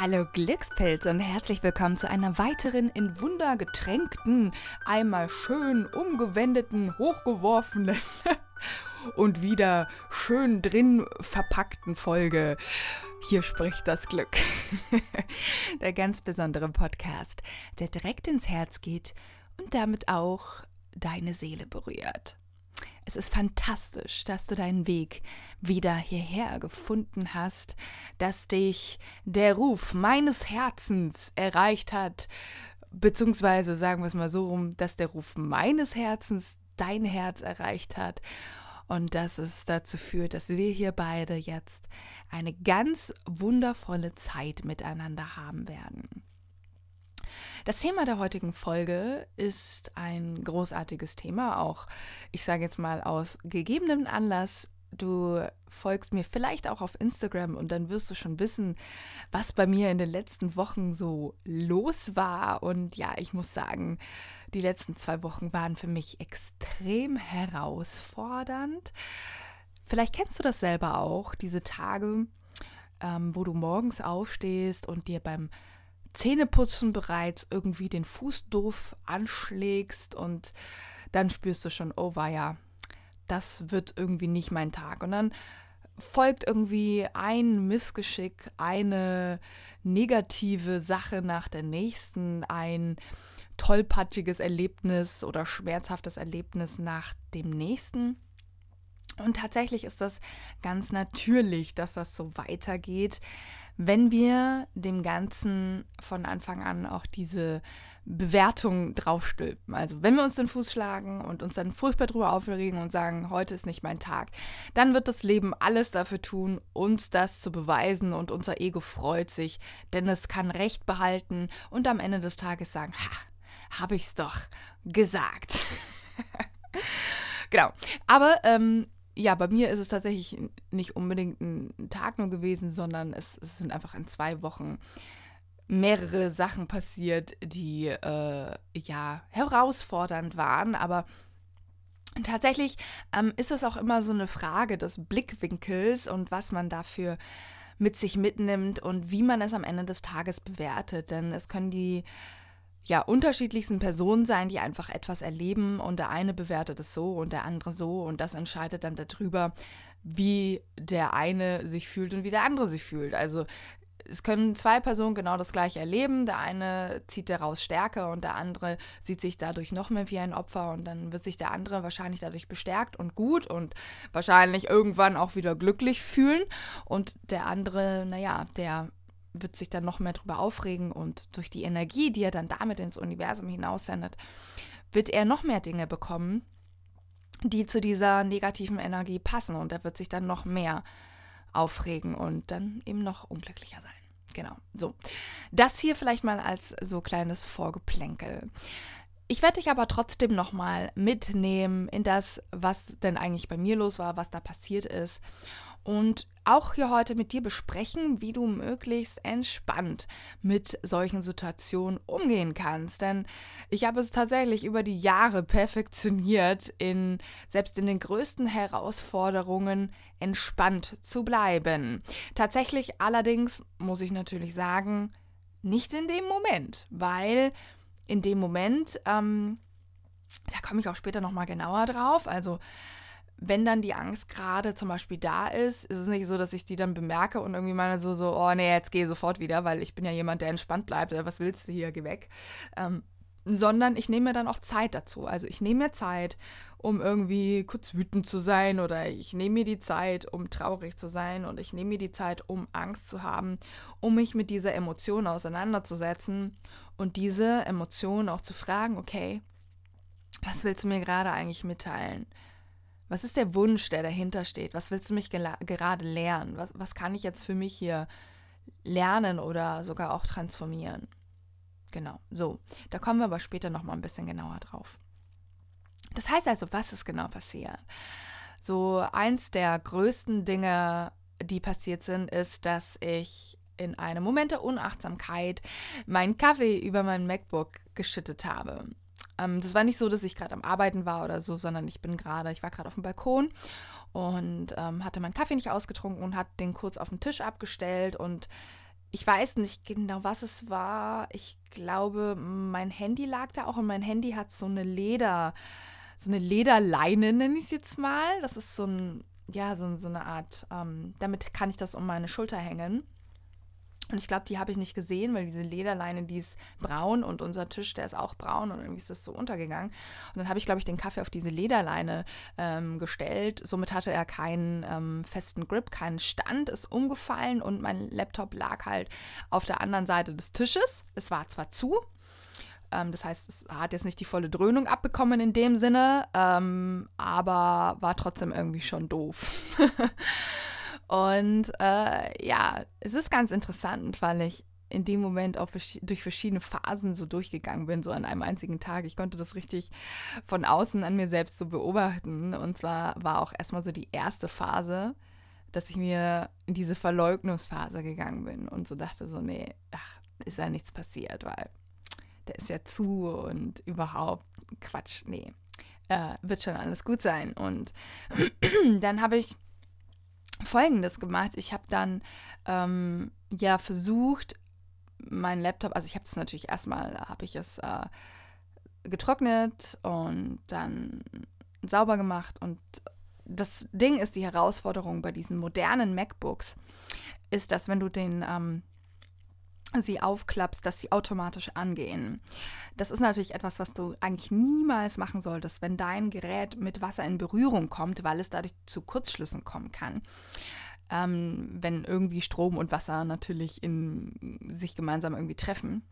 Hallo Glückspilz und herzlich willkommen zu einer weiteren in Wunder getränkten, einmal schön umgewendeten, hochgeworfenen und wieder schön drin verpackten Folge. Hier spricht das Glück. der ganz besondere Podcast, der direkt ins Herz geht und damit auch deine Seele berührt. Es ist fantastisch, dass du deinen Weg wieder hierher gefunden hast, dass dich der Ruf meines Herzens erreicht hat, beziehungsweise sagen wir es mal so rum, dass der Ruf meines Herzens dein Herz erreicht hat und dass es dazu führt, dass wir hier beide jetzt eine ganz wundervolle Zeit miteinander haben werden. Das Thema der heutigen Folge ist ein großartiges Thema, auch ich sage jetzt mal aus gegebenem Anlass. Du folgst mir vielleicht auch auf Instagram und dann wirst du schon wissen, was bei mir in den letzten Wochen so los war. Und ja, ich muss sagen, die letzten zwei Wochen waren für mich extrem herausfordernd. Vielleicht kennst du das selber auch, diese Tage, ähm, wo du morgens aufstehst und dir beim Zähneputzen bereits irgendwie den Fuß doof anschlägst und dann spürst du schon, oh ja, das wird irgendwie nicht mein Tag. Und dann folgt irgendwie ein Missgeschick, eine negative Sache nach der nächsten, ein tollpatschiges Erlebnis oder schmerzhaftes Erlebnis nach dem nächsten. Und tatsächlich ist das ganz natürlich, dass das so weitergeht, wenn wir dem Ganzen von Anfang an auch diese Bewertung draufstülpen. Also wenn wir uns den Fuß schlagen und uns dann furchtbar drüber aufregen und sagen, heute ist nicht mein Tag, dann wird das Leben alles dafür tun, uns das zu beweisen und unser Ego freut sich, denn es kann Recht behalten und am Ende des Tages sagen, ha, habe ich's doch gesagt. genau. Aber ähm, ja, bei mir ist es tatsächlich nicht unbedingt ein Tag nur gewesen, sondern es, es sind einfach in zwei Wochen mehrere Sachen passiert, die äh, ja herausfordernd waren, aber tatsächlich ähm, ist es auch immer so eine Frage des Blickwinkels und was man dafür mit sich mitnimmt und wie man es am Ende des Tages bewertet. Denn es können die ja, unterschiedlichsten Personen sein, die einfach etwas erleben und der eine bewertet es so und der andere so und das entscheidet dann darüber, wie der eine sich fühlt und wie der andere sich fühlt. Also es können zwei Personen genau das gleiche erleben. Der eine zieht daraus Stärke und der andere sieht sich dadurch noch mehr wie ein Opfer und dann wird sich der andere wahrscheinlich dadurch bestärkt und gut und wahrscheinlich irgendwann auch wieder glücklich fühlen und der andere, naja, der wird sich dann noch mehr darüber aufregen und durch die Energie, die er dann damit ins Universum hinaussendet, wird er noch mehr Dinge bekommen, die zu dieser negativen Energie passen und er wird sich dann noch mehr aufregen und dann eben noch unglücklicher sein. Genau, so. Das hier vielleicht mal als so kleines Vorgeplänkel. Ich werde dich aber trotzdem nochmal mitnehmen in das, was denn eigentlich bei mir los war, was da passiert ist und auch hier heute mit dir besprechen, wie du möglichst entspannt mit solchen Situationen umgehen kannst. Denn ich habe es tatsächlich über die Jahre perfektioniert, in, selbst in den größten Herausforderungen entspannt zu bleiben. Tatsächlich allerdings muss ich natürlich sagen, nicht in dem Moment, weil in dem Moment, ähm, da komme ich auch später nochmal genauer drauf, also wenn dann die Angst gerade zum Beispiel da ist, ist es nicht so, dass ich die dann bemerke und irgendwie meine so, so, oh nee, jetzt geh sofort wieder, weil ich bin ja jemand, der entspannt bleibt, was willst du hier, geh weg. Ähm, sondern ich nehme mir dann auch Zeit dazu. Also ich nehme mir Zeit, um irgendwie kurz wütend zu sein oder ich nehme mir die Zeit, um traurig zu sein und ich nehme mir die Zeit, um Angst zu haben, um mich mit dieser Emotion auseinanderzusetzen und diese Emotion auch zu fragen, okay, was willst du mir gerade eigentlich mitteilen? Was ist der Wunsch, der dahinter steht? Was willst du mich gerade lernen? Was, was kann ich jetzt für mich hier lernen oder sogar auch transformieren? Genau, so. Da kommen wir aber später nochmal ein bisschen genauer drauf. Das heißt also, was ist genau passiert? So eins der größten Dinge, die passiert sind, ist, dass ich in einem Moment der Unachtsamkeit meinen Kaffee über mein MacBook geschüttet habe. Ähm, das war nicht so, dass ich gerade am Arbeiten war oder so, sondern ich bin gerade, ich war gerade auf dem Balkon und ähm, hatte meinen Kaffee nicht ausgetrunken und hat den kurz auf den Tisch abgestellt und ich weiß nicht genau, was es war. Ich glaube, mein Handy lag da auch und mein Handy hat so eine Leder, so eine Lederleine, nenne ich es jetzt mal. Das ist so ein, ja, so, so eine Art, ähm, damit kann ich das um meine Schulter hängen. Und ich glaube, die habe ich nicht gesehen, weil diese Lederleine, die ist braun und unser Tisch, der ist auch braun und irgendwie ist das so untergegangen. Und dann habe ich, glaube ich, den Kaffee auf diese Lederleine ähm, gestellt. Somit hatte er keinen ähm, festen Grip, keinen Stand, ist umgefallen und mein Laptop lag halt auf der anderen Seite des Tisches. Es war zwar zu, ähm, das heißt, es hat jetzt nicht die volle Dröhnung abbekommen in dem Sinne, ähm, aber war trotzdem irgendwie schon doof. Und äh, ja, es ist ganz interessant, weil ich in dem Moment auch durch verschiedene Phasen so durchgegangen bin, so an einem einzigen Tag. Ich konnte das richtig von außen an mir selbst so beobachten. Und zwar war auch erstmal so die erste Phase, dass ich mir in diese Verleugnungsphase gegangen bin und so dachte so, nee, ach, ist ja nichts passiert, weil der ist ja zu und überhaupt Quatsch, nee, äh, wird schon alles gut sein. Und dann habe ich Folgendes gemacht. Ich habe dann ähm, ja versucht, meinen Laptop, also ich habe es natürlich erstmal, habe ich es äh, getrocknet und dann sauber gemacht und das Ding ist, die Herausforderung bei diesen modernen MacBooks ist, dass wenn du den ähm, sie aufklappst, dass sie automatisch angehen. Das ist natürlich etwas, was du eigentlich niemals machen solltest, wenn dein Gerät mit Wasser in Berührung kommt, weil es dadurch zu Kurzschlüssen kommen kann. Ähm, wenn irgendwie Strom und Wasser natürlich in sich gemeinsam irgendwie treffen.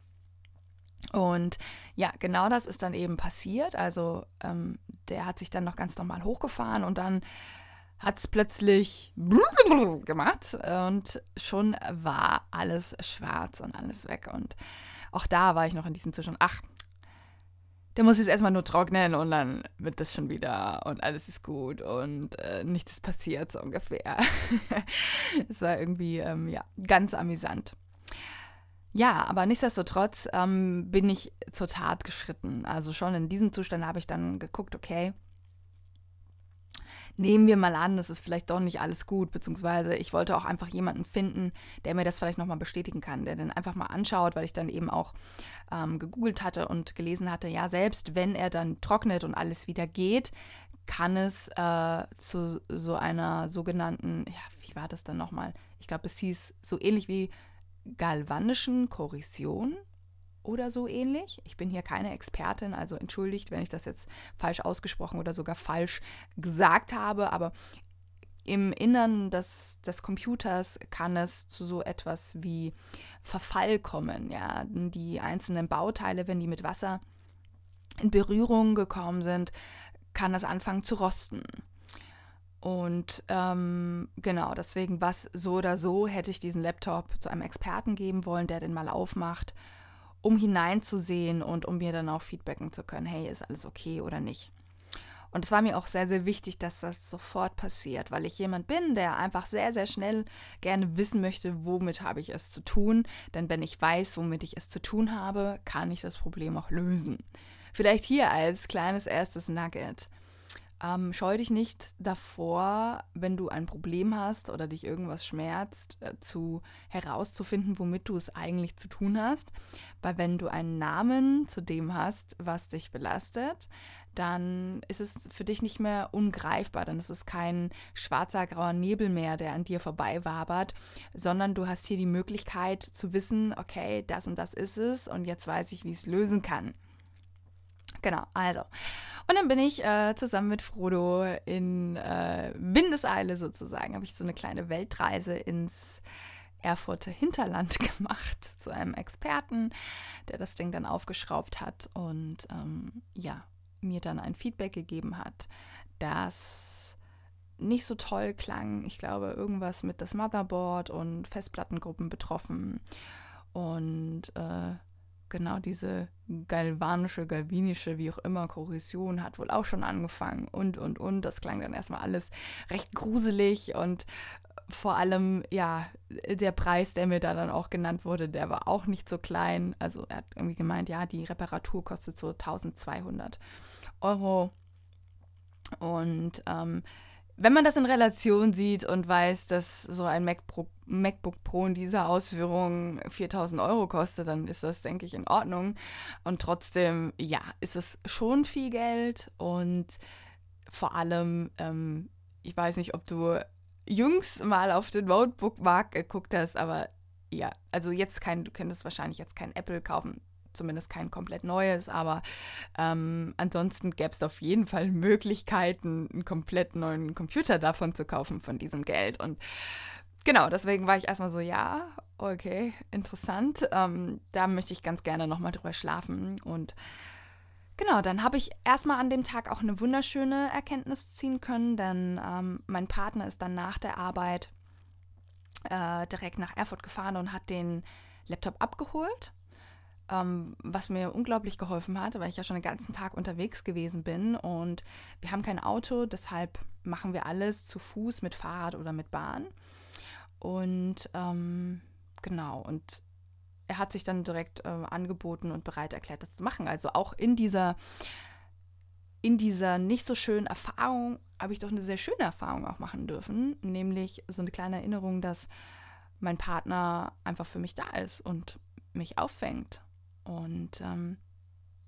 Und ja, genau das ist dann eben passiert. Also ähm, der hat sich dann noch ganz normal hochgefahren und dann hat es plötzlich gemacht und schon war alles schwarz und alles weg. Und auch da war ich noch in diesem Zustand, ach, der muss jetzt erstmal nur trocknen und dann wird das schon wieder und alles ist gut und äh, nichts ist passiert, so ungefähr. es war irgendwie, ähm, ja, ganz amüsant. Ja, aber nichtsdestotrotz ähm, bin ich zur Tat geschritten. Also schon in diesem Zustand habe ich dann geguckt, okay, nehmen wir mal an, es ist vielleicht doch nicht alles gut, beziehungsweise ich wollte auch einfach jemanden finden, der mir das vielleicht nochmal bestätigen kann, der dann einfach mal anschaut, weil ich dann eben auch ähm, gegoogelt hatte und gelesen hatte, ja, selbst wenn er dann trocknet und alles wieder geht, kann es äh, zu so einer sogenannten, ja, wie war das dann nochmal? Ich glaube, es hieß so ähnlich wie galvanischen Korrosion oder so ähnlich. Ich bin hier keine Expertin, also entschuldigt, wenn ich das jetzt falsch ausgesprochen oder sogar falsch gesagt habe, aber im Innern des, des Computers kann es zu so etwas wie Verfall kommen. Ja? Die einzelnen Bauteile, wenn die mit Wasser in Berührung gekommen sind, kann das anfangen zu rosten. Und ähm, genau, deswegen was so oder so hätte ich diesen Laptop zu einem Experten geben wollen, der den mal aufmacht um hineinzusehen und um mir dann auch feedbacken zu können, hey, ist alles okay oder nicht. Und es war mir auch sehr, sehr wichtig, dass das sofort passiert, weil ich jemand bin, der einfach sehr, sehr schnell gerne wissen möchte, womit habe ich es zu tun. Denn wenn ich weiß, womit ich es zu tun habe, kann ich das Problem auch lösen. Vielleicht hier als kleines erstes Nugget. Ähm, scheu dich nicht davor, wenn du ein Problem hast oder dich irgendwas schmerzt, äh, zu herauszufinden, womit du es eigentlich zu tun hast. Weil wenn du einen Namen zu dem hast, was dich belastet, dann ist es für dich nicht mehr ungreifbar. Dann ist es kein schwarzer, grauer Nebel mehr, der an dir vorbei wabert, sondern du hast hier die Möglichkeit zu wissen, okay, das und das ist es und jetzt weiß ich, wie ich es lösen kann. Genau, also. Und dann bin ich äh, zusammen mit Frodo in äh, Windeseile sozusagen, habe ich so eine kleine Weltreise ins Erfurter Hinterland gemacht zu einem Experten, der das Ding dann aufgeschraubt hat und ähm, ja, mir dann ein Feedback gegeben hat, das nicht so toll klang. Ich glaube, irgendwas mit das Motherboard und Festplattengruppen betroffen. Und äh, genau diese galvanische, galvinische, wie auch immer, Korrosion hat wohl auch schon angefangen und, und, und. Das klang dann erstmal alles recht gruselig und vor allem, ja, der Preis, der mir da dann auch genannt wurde, der war auch nicht so klein. Also er hat irgendwie gemeint, ja, die Reparatur kostet so 1200 Euro. Und ähm, wenn man das in Relation sieht und weiß, dass so ein MacBook, MacBook Pro in dieser Ausführung 4000 Euro kostet, dann ist das, denke ich, in Ordnung. Und trotzdem, ja, ist es schon viel Geld und vor allem, ähm, ich weiß nicht, ob du jüngst mal auf den Notebook-Markt geguckt hast, aber ja, also jetzt kein, du könntest wahrscheinlich jetzt kein Apple kaufen, zumindest kein komplett neues, aber ähm, ansonsten gäbe es auf jeden Fall Möglichkeiten, einen komplett neuen Computer davon zu kaufen, von diesem Geld. Und genau, deswegen war ich erstmal so, ja, okay, interessant. Ähm, da möchte ich ganz gerne nochmal drüber schlafen. Und genau, dann habe ich erstmal an dem Tag auch eine wunderschöne Erkenntnis ziehen können, denn ähm, mein Partner ist dann nach der Arbeit äh, direkt nach Erfurt gefahren und hat den Laptop abgeholt ähm, was mir unglaublich geholfen hat, weil ich ja schon den ganzen Tag unterwegs gewesen bin und wir haben kein Auto, deshalb machen wir alles zu Fuß mit Fahrrad oder mit Bahn. Und ähm, genau, und er hat sich dann direkt äh, angeboten und bereit erklärt, das zu machen. Also auch in dieser, in dieser nicht so schönen Erfahrung habe ich doch eine sehr schöne Erfahrung auch machen dürfen, nämlich so eine kleine Erinnerung, dass mein Partner einfach für mich da ist und mich auffängt und ähm,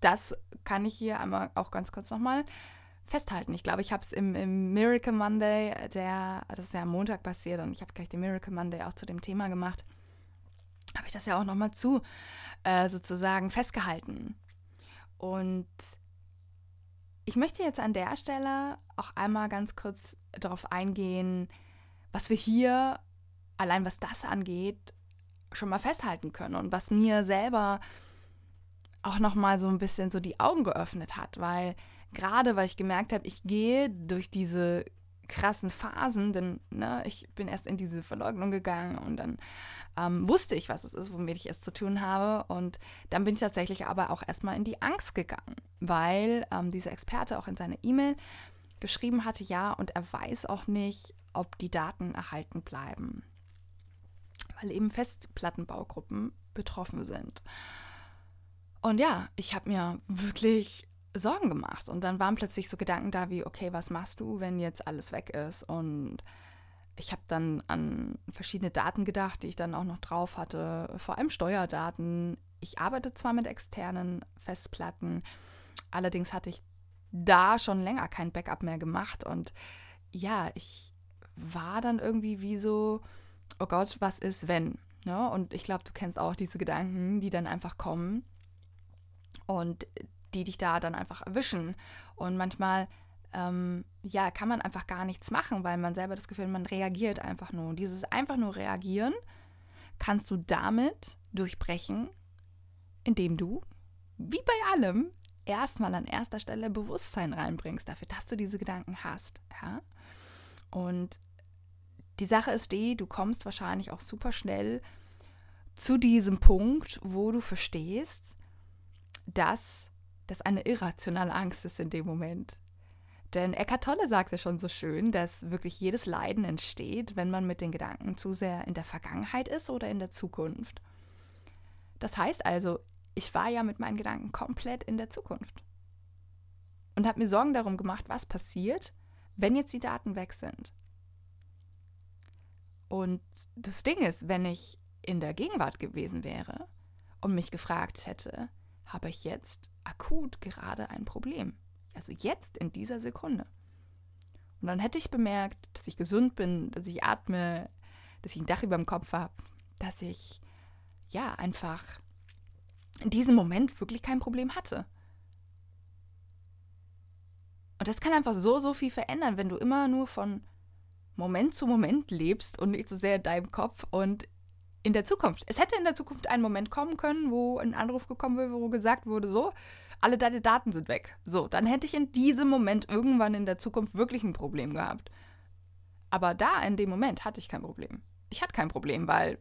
das kann ich hier einmal auch ganz kurz nochmal festhalten. Ich glaube, ich habe es im, im, Miracle Monday, der, das ist ja am Montag passiert und ich habe gleich den Miracle Monday auch zu dem Thema gemacht, habe ich das ja auch nochmal zu äh, sozusagen festgehalten. Und ich möchte jetzt an der Stelle auch einmal ganz kurz darauf eingehen, was wir hier, allein was das angeht, schon mal festhalten können und was mir selber auch noch mal so ein bisschen so die Augen geöffnet hat, weil gerade weil ich gemerkt habe, ich gehe durch diese krassen Phasen, denn ne, ich bin erst in diese Verleugnung gegangen und dann ähm, wusste ich, was es ist, womit ich es zu tun habe. Und dann bin ich tatsächlich aber auch erstmal in die Angst gegangen, weil ähm, dieser Experte auch in seiner E-Mail geschrieben hatte, ja, und er weiß auch nicht, ob die Daten erhalten bleiben, weil eben Festplattenbaugruppen betroffen sind. Und ja, ich habe mir wirklich Sorgen gemacht. Und dann waren plötzlich so Gedanken da wie, okay, was machst du, wenn jetzt alles weg ist? Und ich habe dann an verschiedene Daten gedacht, die ich dann auch noch drauf hatte, vor allem Steuerdaten. Ich arbeite zwar mit externen Festplatten, allerdings hatte ich da schon länger kein Backup mehr gemacht. Und ja, ich war dann irgendwie wie so, oh Gott, was ist, wenn? Ne? Und ich glaube, du kennst auch diese Gedanken, die dann einfach kommen und die dich da dann einfach erwischen. Und manchmal, ähm, ja, kann man einfach gar nichts machen, weil man selber das Gefühl hat, man reagiert einfach nur. Und dieses einfach nur reagieren kannst du damit durchbrechen, indem du, wie bei allem, erstmal an erster Stelle Bewusstsein reinbringst dafür, dass du diese Gedanken hast. Ja? Und die Sache ist die, du kommst wahrscheinlich auch super schnell zu diesem Punkt, wo du verstehst, dass das eine irrationale Angst ist in dem Moment. Denn Eckhart Tolle sagte schon so schön, dass wirklich jedes Leiden entsteht, wenn man mit den Gedanken zu sehr in der Vergangenheit ist oder in der Zukunft. Das heißt also, ich war ja mit meinen Gedanken komplett in der Zukunft und habe mir Sorgen darum gemacht, was passiert, wenn jetzt die Daten weg sind. Und das Ding ist, wenn ich in der Gegenwart gewesen wäre und mich gefragt hätte, habe ich jetzt akut gerade ein Problem. Also jetzt in dieser Sekunde. Und dann hätte ich bemerkt, dass ich gesund bin, dass ich atme, dass ich ein Dach über dem Kopf habe, dass ich ja einfach in diesem Moment wirklich kein Problem hatte. Und das kann einfach so, so viel verändern, wenn du immer nur von Moment zu Moment lebst und nicht so sehr in deinem Kopf und in der Zukunft. Es hätte in der Zukunft ein Moment kommen können, wo ein Anruf gekommen wäre, wo gesagt wurde, so, alle deine Daten sind weg. So, dann hätte ich in diesem Moment irgendwann in der Zukunft wirklich ein Problem gehabt. Aber da, in dem Moment, hatte ich kein Problem. Ich hatte kein Problem, weil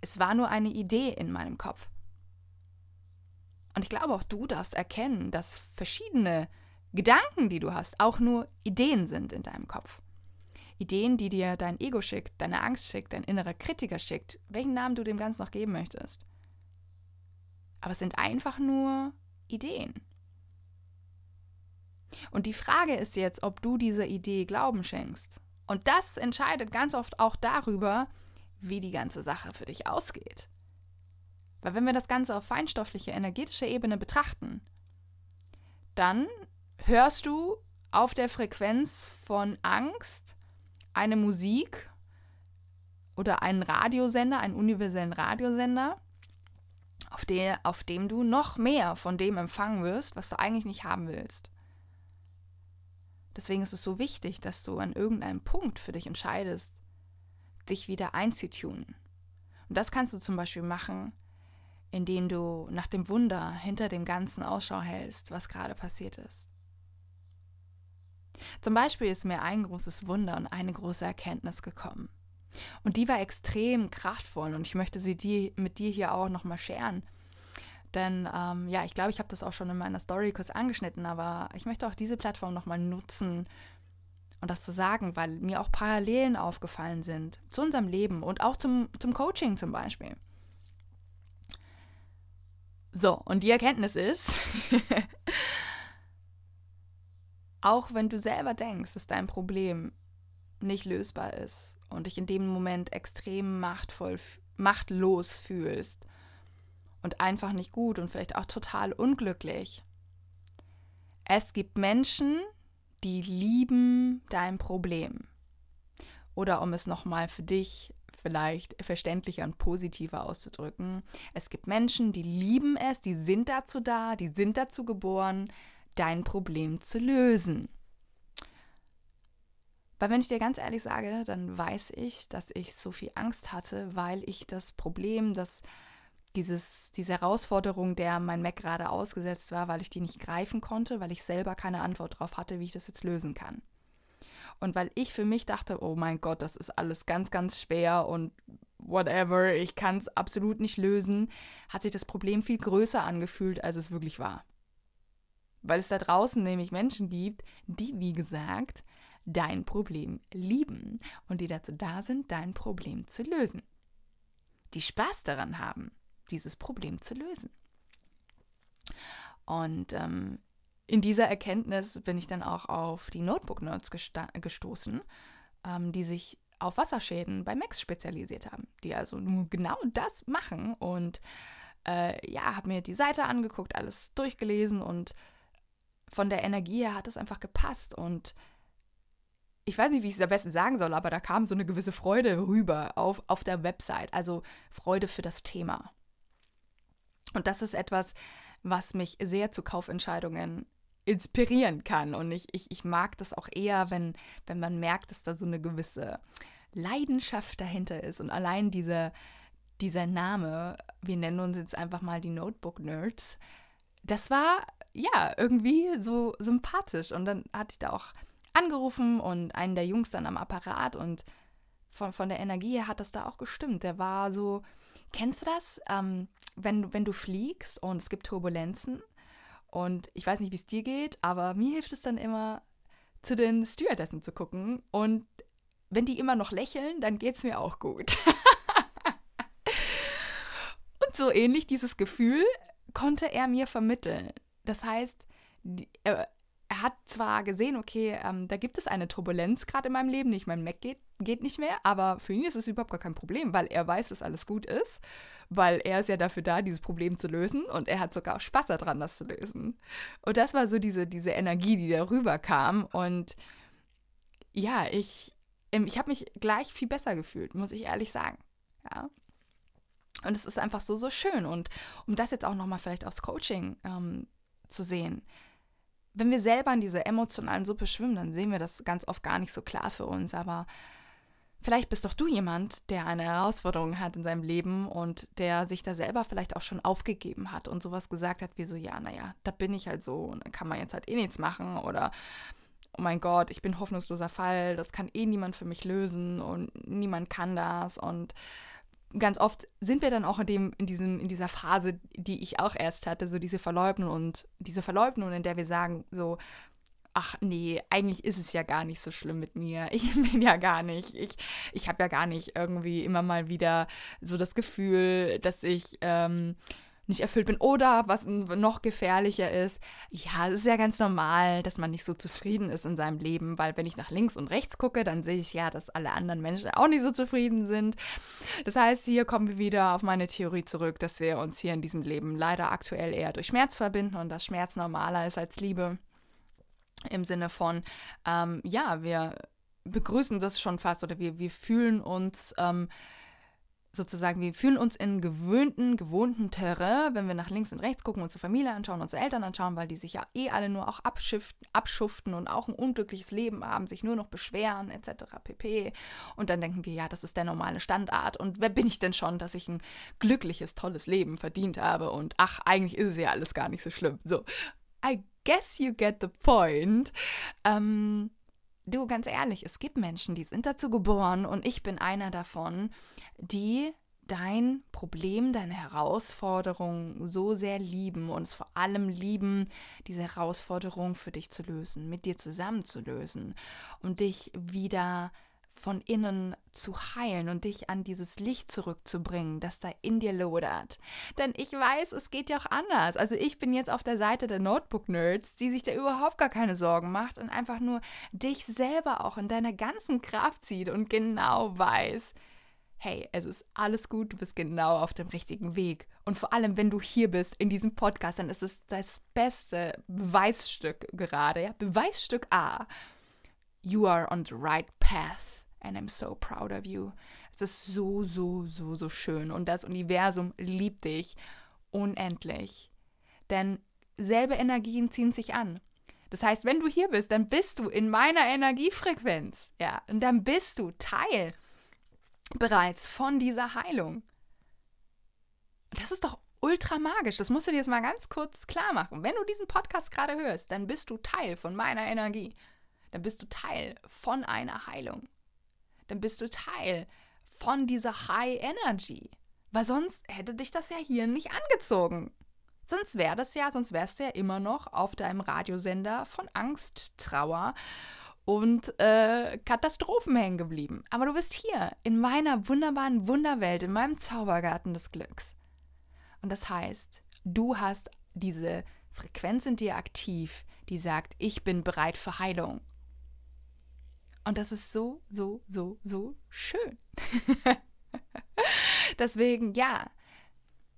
es war nur eine Idee in meinem Kopf. Und ich glaube, auch du darfst erkennen, dass verschiedene Gedanken, die du hast, auch nur Ideen sind in deinem Kopf. Ideen, die dir dein Ego schickt, deine Angst schickt, dein innerer Kritiker schickt, welchen Namen du dem Ganzen noch geben möchtest. Aber es sind einfach nur Ideen. Und die Frage ist jetzt, ob du dieser Idee Glauben schenkst. Und das entscheidet ganz oft auch darüber, wie die ganze Sache für dich ausgeht. Weil wenn wir das Ganze auf feinstoffliche, energetische Ebene betrachten, dann hörst du auf der Frequenz von Angst eine Musik oder einen Radiosender, einen universellen Radiosender, auf, der, auf dem du noch mehr von dem empfangen wirst, was du eigentlich nicht haben willst. Deswegen ist es so wichtig, dass du an irgendeinem Punkt für dich entscheidest, dich wieder einzutunen. Und das kannst du zum Beispiel machen, indem du nach dem Wunder hinter dem Ganzen Ausschau hältst, was gerade passiert ist. Zum Beispiel ist mir ein großes Wunder und eine große Erkenntnis gekommen. Und die war extrem kraftvoll und ich möchte sie dir, mit dir hier auch nochmal scheren. Denn ähm, ja, ich glaube, ich habe das auch schon in meiner Story kurz angeschnitten, aber ich möchte auch diese Plattform nochmal nutzen und das zu sagen, weil mir auch Parallelen aufgefallen sind zu unserem Leben und auch zum, zum Coaching zum Beispiel. So, und die Erkenntnis ist, auch wenn du selber denkst, dass dein Problem nicht lösbar ist und dich in dem Moment extrem machtvoll, machtlos fühlst und einfach nicht gut und vielleicht auch total unglücklich. Es gibt Menschen, die lieben dein Problem. Oder um es nochmal für dich vielleicht verständlicher und positiver auszudrücken, es gibt Menschen, die lieben es, die sind dazu da, die sind dazu geboren, dein Problem zu lösen. Weil wenn ich dir ganz ehrlich sage, dann weiß ich, dass ich so viel Angst hatte, weil ich das Problem, das dieses, diese Herausforderung, der mein Mac gerade ausgesetzt war, weil ich die nicht greifen konnte, weil ich selber keine Antwort darauf hatte, wie ich das jetzt lösen kann. Und weil ich für mich dachte, oh mein Gott, das ist alles ganz, ganz schwer und whatever, ich kann es absolut nicht lösen, hat sich das Problem viel größer angefühlt, als es wirklich war. Weil es da draußen nämlich Menschen gibt, die, wie gesagt, dein Problem lieben und die dazu da sind, dein Problem zu lösen. Die Spaß daran haben, dieses Problem zu lösen. Und ähm, in dieser Erkenntnis bin ich dann auch auf die Notebook-Nerds gestoßen, ähm, die sich auf Wasserschäden bei Max spezialisiert haben, die also nur genau das machen. Und äh, ja, habe mir die Seite angeguckt, alles durchgelesen und von der Energie her hat es einfach gepasst. Und ich weiß nicht, wie ich es am besten sagen soll, aber da kam so eine gewisse Freude rüber auf, auf der Website, also Freude für das Thema. Und das ist etwas, was mich sehr zu Kaufentscheidungen inspirieren kann. Und ich, ich, ich mag das auch eher, wenn, wenn man merkt, dass da so eine gewisse Leidenschaft dahinter ist. Und allein diese, dieser Name, wir nennen uns jetzt einfach mal die Notebook Nerds, das war ja irgendwie so sympathisch. Und dann hatte ich da auch angerufen und einen der Jungs dann am Apparat und von, von der Energie her hat das da auch gestimmt. Der war so, kennst du das? Ähm, wenn, wenn du fliegst und es gibt Turbulenzen und ich weiß nicht, wie es dir geht, aber mir hilft es dann immer, zu den Stewardessen zu gucken und wenn die immer noch lächeln, dann geht es mir auch gut. und so ähnlich dieses Gefühl konnte er mir vermitteln. Das heißt, er, er hat zwar gesehen, okay, ähm, da gibt es eine Turbulenz gerade in meinem Leben, nicht mein Mac geht, geht nicht mehr, aber für ihn ist es überhaupt gar kein Problem, weil er weiß, dass alles gut ist, weil er ist ja dafür da, dieses Problem zu lösen und er hat sogar auch Spaß daran, das zu lösen. Und das war so diese, diese Energie, die darüber kam und ja, ich, ähm, ich habe mich gleich viel besser gefühlt, muss ich ehrlich sagen. Ja. Und es ist einfach so, so schön. Und um das jetzt auch nochmal vielleicht aufs Coaching ähm, zu sehen, wenn wir selber in dieser emotionalen Suppe schwimmen, dann sehen wir das ganz oft gar nicht so klar für uns. Aber vielleicht bist doch du jemand, der eine Herausforderung hat in seinem Leben und der sich da selber vielleicht auch schon aufgegeben hat und sowas gesagt hat wie so, ja, naja, da bin ich halt so und dann kann man jetzt halt eh nichts machen oder oh mein Gott, ich bin hoffnungsloser Fall, das kann eh niemand für mich lösen und niemand kann das und ganz oft sind wir dann auch in, dem, in, diesem, in dieser Phase, die ich auch erst hatte, so diese Verleugnung und diese Verleugnung, in der wir sagen, so, ach nee, eigentlich ist es ja gar nicht so schlimm mit mir. Ich bin ja gar nicht, ich, ich habe ja gar nicht irgendwie immer mal wieder so das Gefühl, dass ich ähm, nicht erfüllt bin. Oder was noch gefährlicher ist, ja, es ist ja ganz normal, dass man nicht so zufrieden ist in seinem Leben, weil wenn ich nach links und rechts gucke, dann sehe ich ja, dass alle anderen Menschen auch nicht so zufrieden sind. Das heißt, hier kommen wir wieder auf meine Theorie zurück, dass wir uns hier in diesem Leben leider aktuell eher durch Schmerz verbinden und dass Schmerz normaler ist als Liebe. Im Sinne von, ähm, ja, wir begrüßen das schon fast oder wir, wir fühlen uns ähm, sozusagen, wir fühlen uns in gewöhnten, gewohnten Terrain, wenn wir nach links und rechts gucken, unsere Familie anschauen, unsere Eltern anschauen, weil die sich ja eh alle nur auch abschuften und auch ein unglückliches Leben haben, sich nur noch beschweren, etc. pp. Und dann denken wir, ja, das ist der normale Standard. Und wer bin ich denn schon, dass ich ein glückliches, tolles Leben verdient habe? Und ach, eigentlich ist es ja alles gar nicht so schlimm. So, I guess you get the point. Ähm, du, ganz ehrlich, es gibt Menschen, die sind dazu geboren und ich bin einer davon, die dein Problem, deine Herausforderung so sehr lieben und es vor allem lieben, diese Herausforderung für dich zu lösen, mit dir zusammen zu lösen und dich wieder von innen zu heilen und dich an dieses Licht zurückzubringen, das da in dir lodert. Denn ich weiß, es geht ja auch anders. Also ich bin jetzt auf der Seite der Notebook-Nerds, die sich da überhaupt gar keine Sorgen macht und einfach nur dich selber auch in deiner ganzen Kraft sieht und genau weiß, hey, es ist alles gut, du bist genau auf dem richtigen Weg. Und vor allem, wenn du hier bist in diesem Podcast, dann ist es das beste Beweisstück gerade, ja? Beweisstück A. You are on the right path and I'm so proud of you. Es ist so, so, so, so schön und das Universum liebt dich unendlich. Denn selbe Energien ziehen sich an. Das heißt, wenn du hier bist, dann bist du in meiner Energiefrequenz. Ja, und dann bist du Teil bereits von dieser Heilung. Das ist doch ultra magisch. Das musst du dir jetzt mal ganz kurz klar machen. Wenn du diesen Podcast gerade hörst, dann bist du Teil von meiner Energie. Dann bist du Teil von einer Heilung dann bist du Teil von dieser High Energy. Weil sonst hätte dich das ja hier nicht angezogen. Sonst wäre das ja, sonst wärst du ja immer noch auf deinem Radiosender von Angst, Trauer und äh, Katastrophen hängen geblieben. Aber du bist hier in meiner wunderbaren Wunderwelt, in meinem Zaubergarten des Glücks. Und das heißt, du hast diese Frequenz in dir aktiv, die sagt, ich bin bereit für Heilung. Und das ist so, so, so, so schön. Deswegen, ja,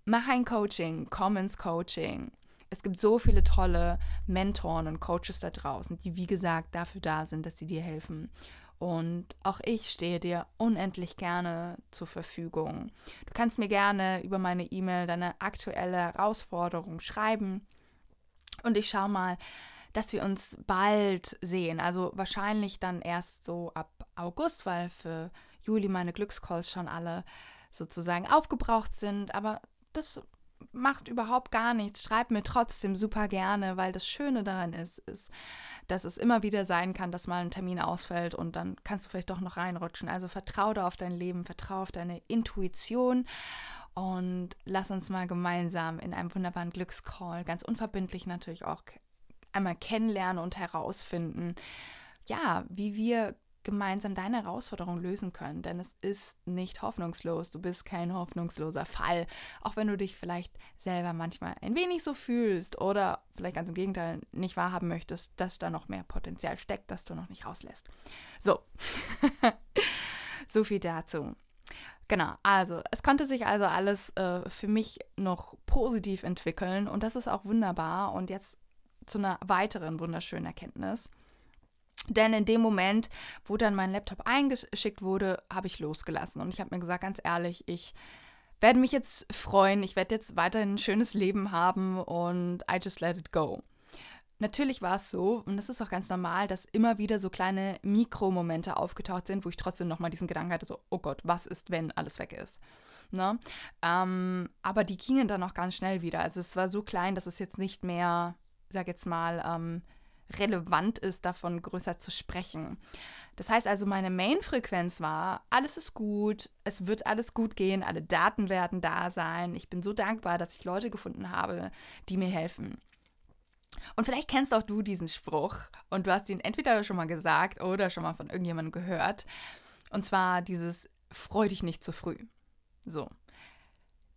mach ein Coaching, komm ins Coaching. Es gibt so viele tolle Mentoren und Coaches da draußen, die, wie gesagt, dafür da sind, dass sie dir helfen. Und auch ich stehe dir unendlich gerne zur Verfügung. Du kannst mir gerne über meine E-Mail deine aktuelle Herausforderung schreiben. Und ich schaue mal, dass wir uns bald sehen. Also wahrscheinlich dann erst so ab August, weil für Juli meine Glückscalls schon alle sozusagen aufgebraucht sind. Aber das macht überhaupt gar nichts. Schreib mir trotzdem super gerne, weil das Schöne daran ist, ist, dass es immer wieder sein kann, dass mal ein Termin ausfällt und dann kannst du vielleicht doch noch reinrutschen. Also vertraue da auf dein Leben, vertraue auf deine Intuition und lass uns mal gemeinsam in einem wunderbaren Glückscall, ganz unverbindlich natürlich auch einmal kennenlernen und herausfinden, ja, wie wir gemeinsam deine Herausforderung lösen können. Denn es ist nicht hoffnungslos. Du bist kein hoffnungsloser Fall. Auch wenn du dich vielleicht selber manchmal ein wenig so fühlst oder vielleicht ganz im Gegenteil nicht wahrhaben möchtest, dass da noch mehr Potenzial steckt, das du noch nicht rauslässt. So. so viel dazu. Genau, also es konnte sich also alles äh, für mich noch positiv entwickeln und das ist auch wunderbar. Und jetzt zu einer weiteren wunderschönen Erkenntnis. Denn in dem Moment, wo dann mein Laptop eingeschickt wurde, habe ich losgelassen. Und ich habe mir gesagt, ganz ehrlich, ich werde mich jetzt freuen. Ich werde jetzt weiterhin ein schönes Leben haben und I just let it go. Natürlich war es so, und das ist auch ganz normal, dass immer wieder so kleine Mikromomente aufgetaucht sind, wo ich trotzdem nochmal diesen Gedanken hatte, so, oh Gott, was ist, wenn alles weg ist? Ne? Ähm, aber die gingen dann auch ganz schnell wieder. Also es war so klein, dass es jetzt nicht mehr sag jetzt mal, ähm, relevant ist, davon größer zu sprechen. Das heißt also, meine Main-Frequenz war, alles ist gut, es wird alles gut gehen, alle Daten werden da sein. Ich bin so dankbar, dass ich Leute gefunden habe, die mir helfen. Und vielleicht kennst auch du diesen Spruch und du hast ihn entweder schon mal gesagt oder schon mal von irgendjemandem gehört. Und zwar dieses Freu dich nicht zu früh. So.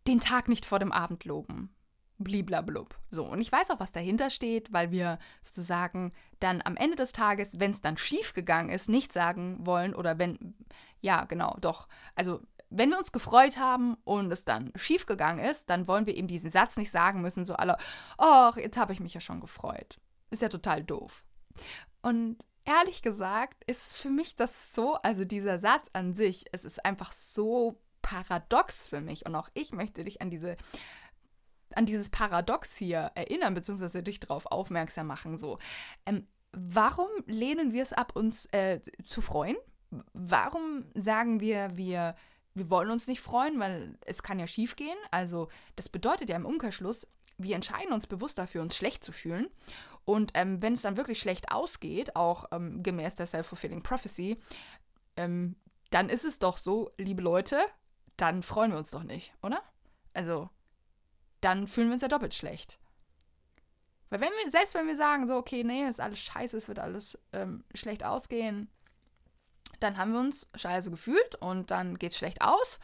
Den Tag nicht vor dem Abend loben bliblablub. So, und ich weiß auch, was dahinter steht, weil wir sozusagen dann am Ende des Tages, wenn es dann schief gegangen ist, nicht sagen wollen oder wenn, ja, genau, doch. Also, wenn wir uns gefreut haben und es dann schief gegangen ist, dann wollen wir eben diesen Satz nicht sagen müssen, so alle, ach, jetzt habe ich mich ja schon gefreut. Ist ja total doof. Und ehrlich gesagt ist für mich das so, also dieser Satz an sich, es ist einfach so paradox für mich und auch ich möchte dich an diese an dieses Paradox hier erinnern, beziehungsweise dich darauf aufmerksam machen. So, ähm, warum lehnen wir es ab, uns äh, zu freuen? Warum sagen wir, wir, wir wollen uns nicht freuen, weil es kann ja schief gehen? Also, das bedeutet ja im Umkehrschluss, wir entscheiden uns bewusst dafür, uns schlecht zu fühlen. Und ähm, wenn es dann wirklich schlecht ausgeht, auch ähm, gemäß der Self-Fulfilling Prophecy, ähm, dann ist es doch so, liebe Leute, dann freuen wir uns doch nicht, oder? Also, dann fühlen wir uns ja doppelt schlecht. Weil wenn wir, selbst wenn wir sagen, so, okay, nee, ist alles scheiße, es wird alles ähm, schlecht ausgehen, dann haben wir uns scheiße gefühlt und dann geht es schlecht aus.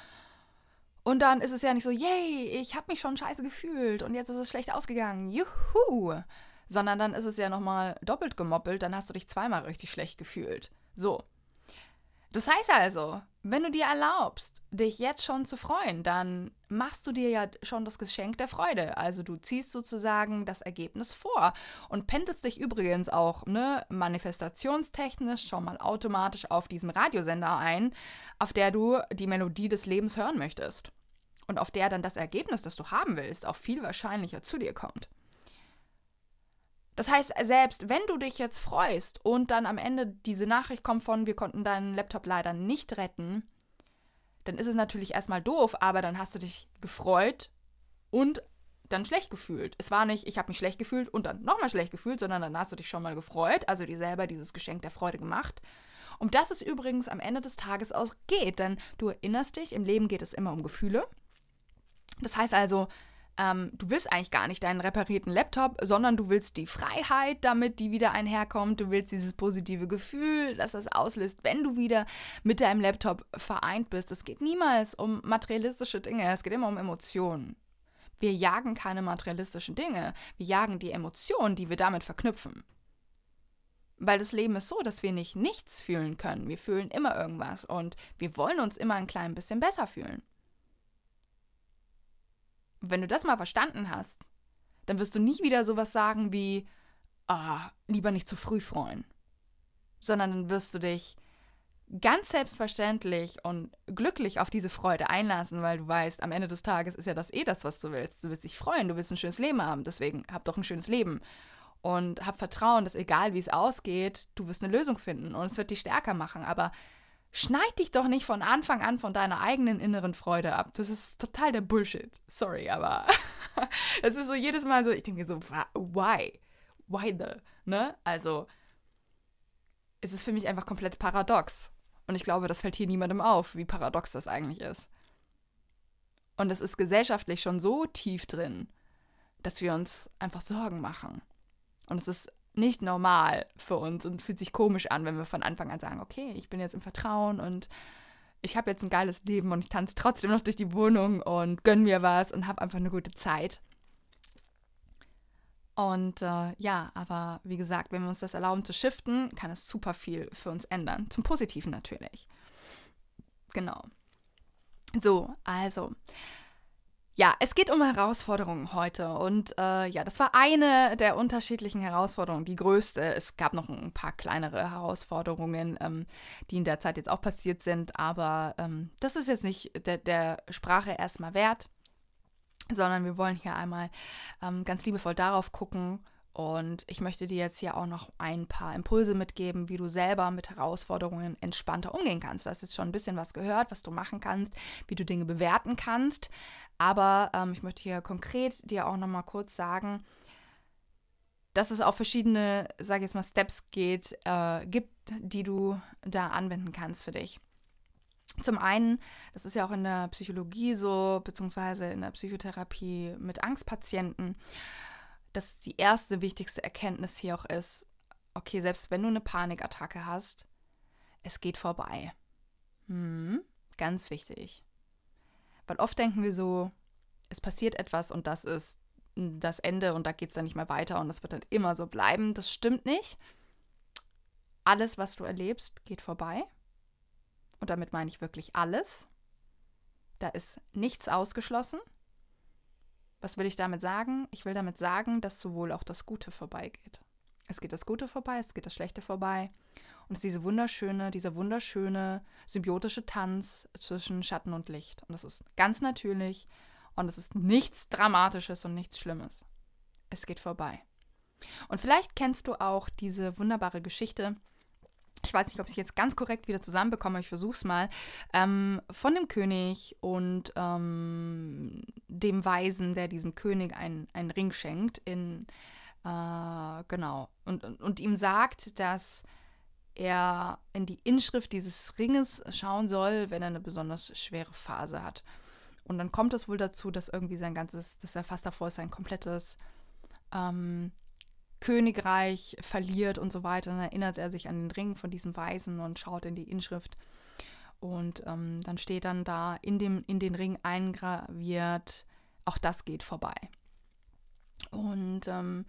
Und dann ist es ja nicht so, yay, ich habe mich schon scheiße gefühlt und jetzt ist es schlecht ausgegangen, juhu. Sondern dann ist es ja nochmal doppelt gemoppelt, dann hast du dich zweimal richtig schlecht gefühlt. So. Das heißt also, wenn du dir erlaubst, dich jetzt schon zu freuen, dann machst du dir ja schon das Geschenk der Freude. Also du ziehst sozusagen das Ergebnis vor und pendelst dich übrigens auch ne, manifestationstechnisch schon mal automatisch auf diesem Radiosender ein, auf der du die Melodie des Lebens hören möchtest. Und auf der dann das Ergebnis, das du haben willst, auch viel wahrscheinlicher zu dir kommt. Das heißt, selbst wenn du dich jetzt freust und dann am Ende diese Nachricht kommt von, wir konnten deinen Laptop leider nicht retten, dann ist es natürlich erstmal doof, aber dann hast du dich gefreut und dann schlecht gefühlt. Es war nicht, ich habe mich schlecht gefühlt und dann nochmal schlecht gefühlt, sondern dann hast du dich schon mal gefreut, also dir selber dieses Geschenk der Freude gemacht. Um das es übrigens am Ende des Tages auch geht, denn du erinnerst dich, im Leben geht es immer um Gefühle. Das heißt also, ähm, du willst eigentlich gar nicht deinen reparierten Laptop, sondern du willst die Freiheit, damit die wieder einherkommt. Du willst dieses positive Gefühl, dass das auslöst, wenn du wieder mit deinem Laptop vereint bist. Es geht niemals um materialistische Dinge, es geht immer um Emotionen. Wir jagen keine materialistischen Dinge, wir jagen die Emotionen, die wir damit verknüpfen. Weil das Leben ist so, dass wir nicht nichts fühlen können. Wir fühlen immer irgendwas und wir wollen uns immer ein klein bisschen besser fühlen wenn du das mal verstanden hast, dann wirst du nie wieder sowas sagen wie, ah, lieber nicht zu früh freuen. Sondern dann wirst du dich ganz selbstverständlich und glücklich auf diese Freude einlassen, weil du weißt, am Ende des Tages ist ja das eh das, was du willst. Du willst dich freuen, du willst ein schönes Leben haben, deswegen hab doch ein schönes Leben. Und hab Vertrauen, dass egal wie es ausgeht, du wirst eine Lösung finden und es wird dich stärker machen. Aber schneid dich doch nicht von Anfang an von deiner eigenen inneren Freude ab. Das ist total der Bullshit. Sorry, aber es ist so jedes Mal so, ich denke mir so, why? Why the? Ne? Also, es ist für mich einfach komplett paradox. Und ich glaube, das fällt hier niemandem auf, wie paradox das eigentlich ist. Und es ist gesellschaftlich schon so tief drin, dass wir uns einfach Sorgen machen. Und es ist nicht normal für uns und fühlt sich komisch an, wenn wir von Anfang an sagen, okay, ich bin jetzt im Vertrauen und ich habe jetzt ein geiles Leben und ich tanze trotzdem noch durch die Wohnung und gönn mir was und habe einfach eine gute Zeit. Und äh, ja, aber wie gesagt, wenn wir uns das erlauben zu shiften, kann es super viel für uns ändern. Zum Positiven natürlich. Genau. So, also ja, es geht um Herausforderungen heute und äh, ja, das war eine der unterschiedlichen Herausforderungen, die größte. Es gab noch ein paar kleinere Herausforderungen, ähm, die in der Zeit jetzt auch passiert sind, aber ähm, das ist jetzt nicht der, der Sprache erstmal wert, sondern wir wollen hier einmal ähm, ganz liebevoll darauf gucken, und ich möchte dir jetzt hier auch noch ein paar Impulse mitgeben, wie du selber mit Herausforderungen entspannter umgehen kannst. Du hast jetzt schon ein bisschen was gehört, was du machen kannst, wie du Dinge bewerten kannst. Aber ähm, ich möchte hier konkret dir auch noch mal kurz sagen, dass es auch verschiedene, sage ich jetzt mal, Steps geht, äh, gibt, die du da anwenden kannst für dich. Zum einen, das ist ja auch in der Psychologie so, beziehungsweise in der Psychotherapie mit Angstpatienten, dass die erste wichtigste Erkenntnis hier auch ist, okay, selbst wenn du eine Panikattacke hast, es geht vorbei. Hm, ganz wichtig. Weil oft denken wir so, es passiert etwas und das ist das Ende und da geht es dann nicht mehr weiter und das wird dann immer so bleiben. Das stimmt nicht. Alles, was du erlebst, geht vorbei. Und damit meine ich wirklich alles. Da ist nichts ausgeschlossen. Was will ich damit sagen? Ich will damit sagen, dass sowohl auch das Gute vorbeigeht. Es geht das Gute vorbei, es geht das Schlechte vorbei. Und es ist diese wunderschöne, dieser wunderschöne symbiotische Tanz zwischen Schatten und Licht. Und das ist ganz natürlich und es ist nichts Dramatisches und nichts Schlimmes. Es geht vorbei. Und vielleicht kennst du auch diese wunderbare Geschichte, ich weiß nicht, ob ich jetzt ganz korrekt wieder zusammenbekomme, ich versuche es mal, ähm, von dem König und ähm, dem Weisen, der diesem König einen Ring schenkt, in, äh, genau, und, und, und ihm sagt, dass er in die Inschrift dieses Ringes schauen soll, wenn er eine besonders schwere Phase hat. Und dann kommt es wohl dazu, dass irgendwie sein ganzes, dass er fast davor ist, sein komplettes ähm, Königreich verliert und so weiter. Dann erinnert er sich an den Ring von diesem Weisen und schaut in die Inschrift. Und ähm, dann steht dann da in, dem, in den Ring eingraviert, auch das geht vorbei. Und ähm,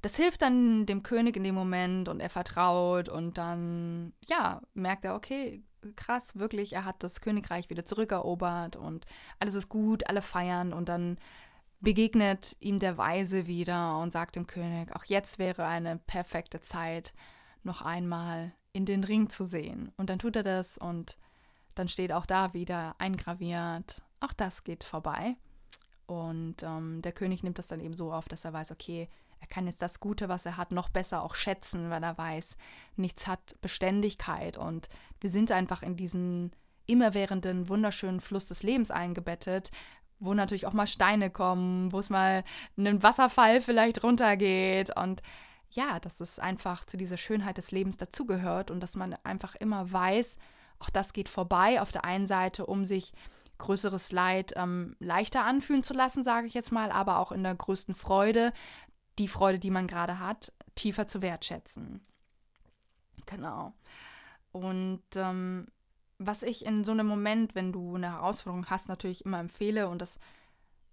das hilft dann dem König in dem Moment und er vertraut und dann, ja, merkt er, okay, krass, wirklich, er hat das Königreich wieder zurückerobert und alles ist gut, alle feiern und dann begegnet ihm der Weise wieder und sagt dem König, auch jetzt wäre eine perfekte Zeit, noch einmal in den Ring zu sehen. Und dann tut er das und dann steht auch da wieder eingraviert, auch das geht vorbei. Und ähm, der König nimmt das dann eben so auf, dass er weiß, okay, er kann jetzt das Gute, was er hat, noch besser auch schätzen, weil er weiß, nichts hat Beständigkeit und wir sind einfach in diesen immerwährenden, wunderschönen Fluss des Lebens eingebettet, wo natürlich auch mal Steine kommen, wo es mal einen Wasserfall vielleicht runtergeht und ja, dass es einfach zu dieser Schönheit des Lebens dazugehört und dass man einfach immer weiß, auch das geht vorbei auf der einen Seite, um sich größeres Leid ähm, leichter anfühlen zu lassen, sage ich jetzt mal, aber auch in der größten Freude die Freude, die man gerade hat, tiefer zu wertschätzen. Genau. Und ähm, was ich in so einem Moment, wenn du eine Herausforderung hast, natürlich immer empfehle, und das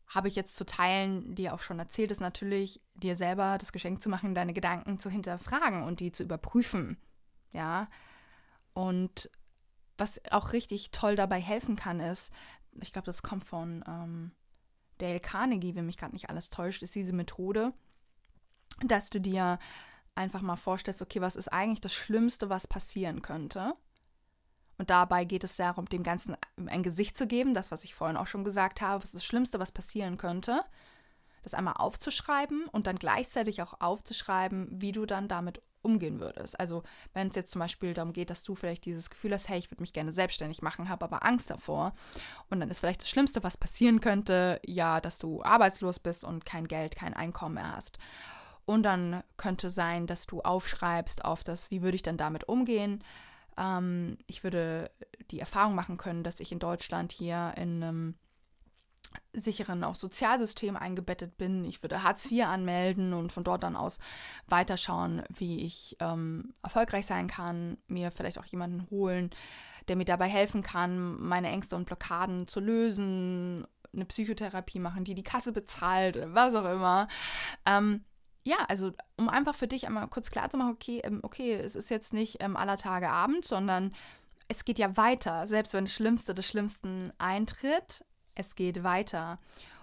habe ich jetzt zu teilen, dir auch schon erzählt, ist natürlich, dir selber das Geschenk zu machen, deine Gedanken zu hinterfragen und die zu überprüfen. Ja. Und was auch richtig toll dabei helfen kann, ist, ich glaube, das kommt von ähm, Dale Carnegie, wenn mich gerade nicht alles täuscht, ist diese Methode, dass du dir einfach mal vorstellst, okay, was ist eigentlich das Schlimmste, was passieren könnte? Und dabei geht es darum, dem Ganzen ein Gesicht zu geben, das, was ich vorhin auch schon gesagt habe, was das Schlimmste, was passieren könnte, das einmal aufzuschreiben und dann gleichzeitig auch aufzuschreiben, wie du dann damit umgehen würdest. Also wenn es jetzt zum Beispiel darum geht, dass du vielleicht dieses Gefühl hast, hey, ich würde mich gerne selbstständig machen, habe aber Angst davor. Und dann ist vielleicht das Schlimmste, was passieren könnte, ja, dass du arbeitslos bist und kein Geld, kein Einkommen mehr hast. Und dann könnte sein, dass du aufschreibst auf das, wie würde ich dann damit umgehen. Ähm, ich würde die Erfahrung machen können, dass ich in Deutschland hier in einem sicheren auch Sozialsystem eingebettet bin. Ich würde Hartz IV anmelden und von dort dann aus weiterschauen, wie ich ähm, erfolgreich sein kann, mir vielleicht auch jemanden holen, der mir dabei helfen kann, meine Ängste und Blockaden zu lösen, eine Psychotherapie machen, die die Kasse bezahlt, was auch immer. Ähm, ja, also um einfach für dich einmal kurz klar zu machen, okay, ähm, okay, es ist jetzt nicht ähm, aller Tage Abend, sondern es geht ja weiter. Selbst wenn das Schlimmste des Schlimmsten eintritt, es geht weiter.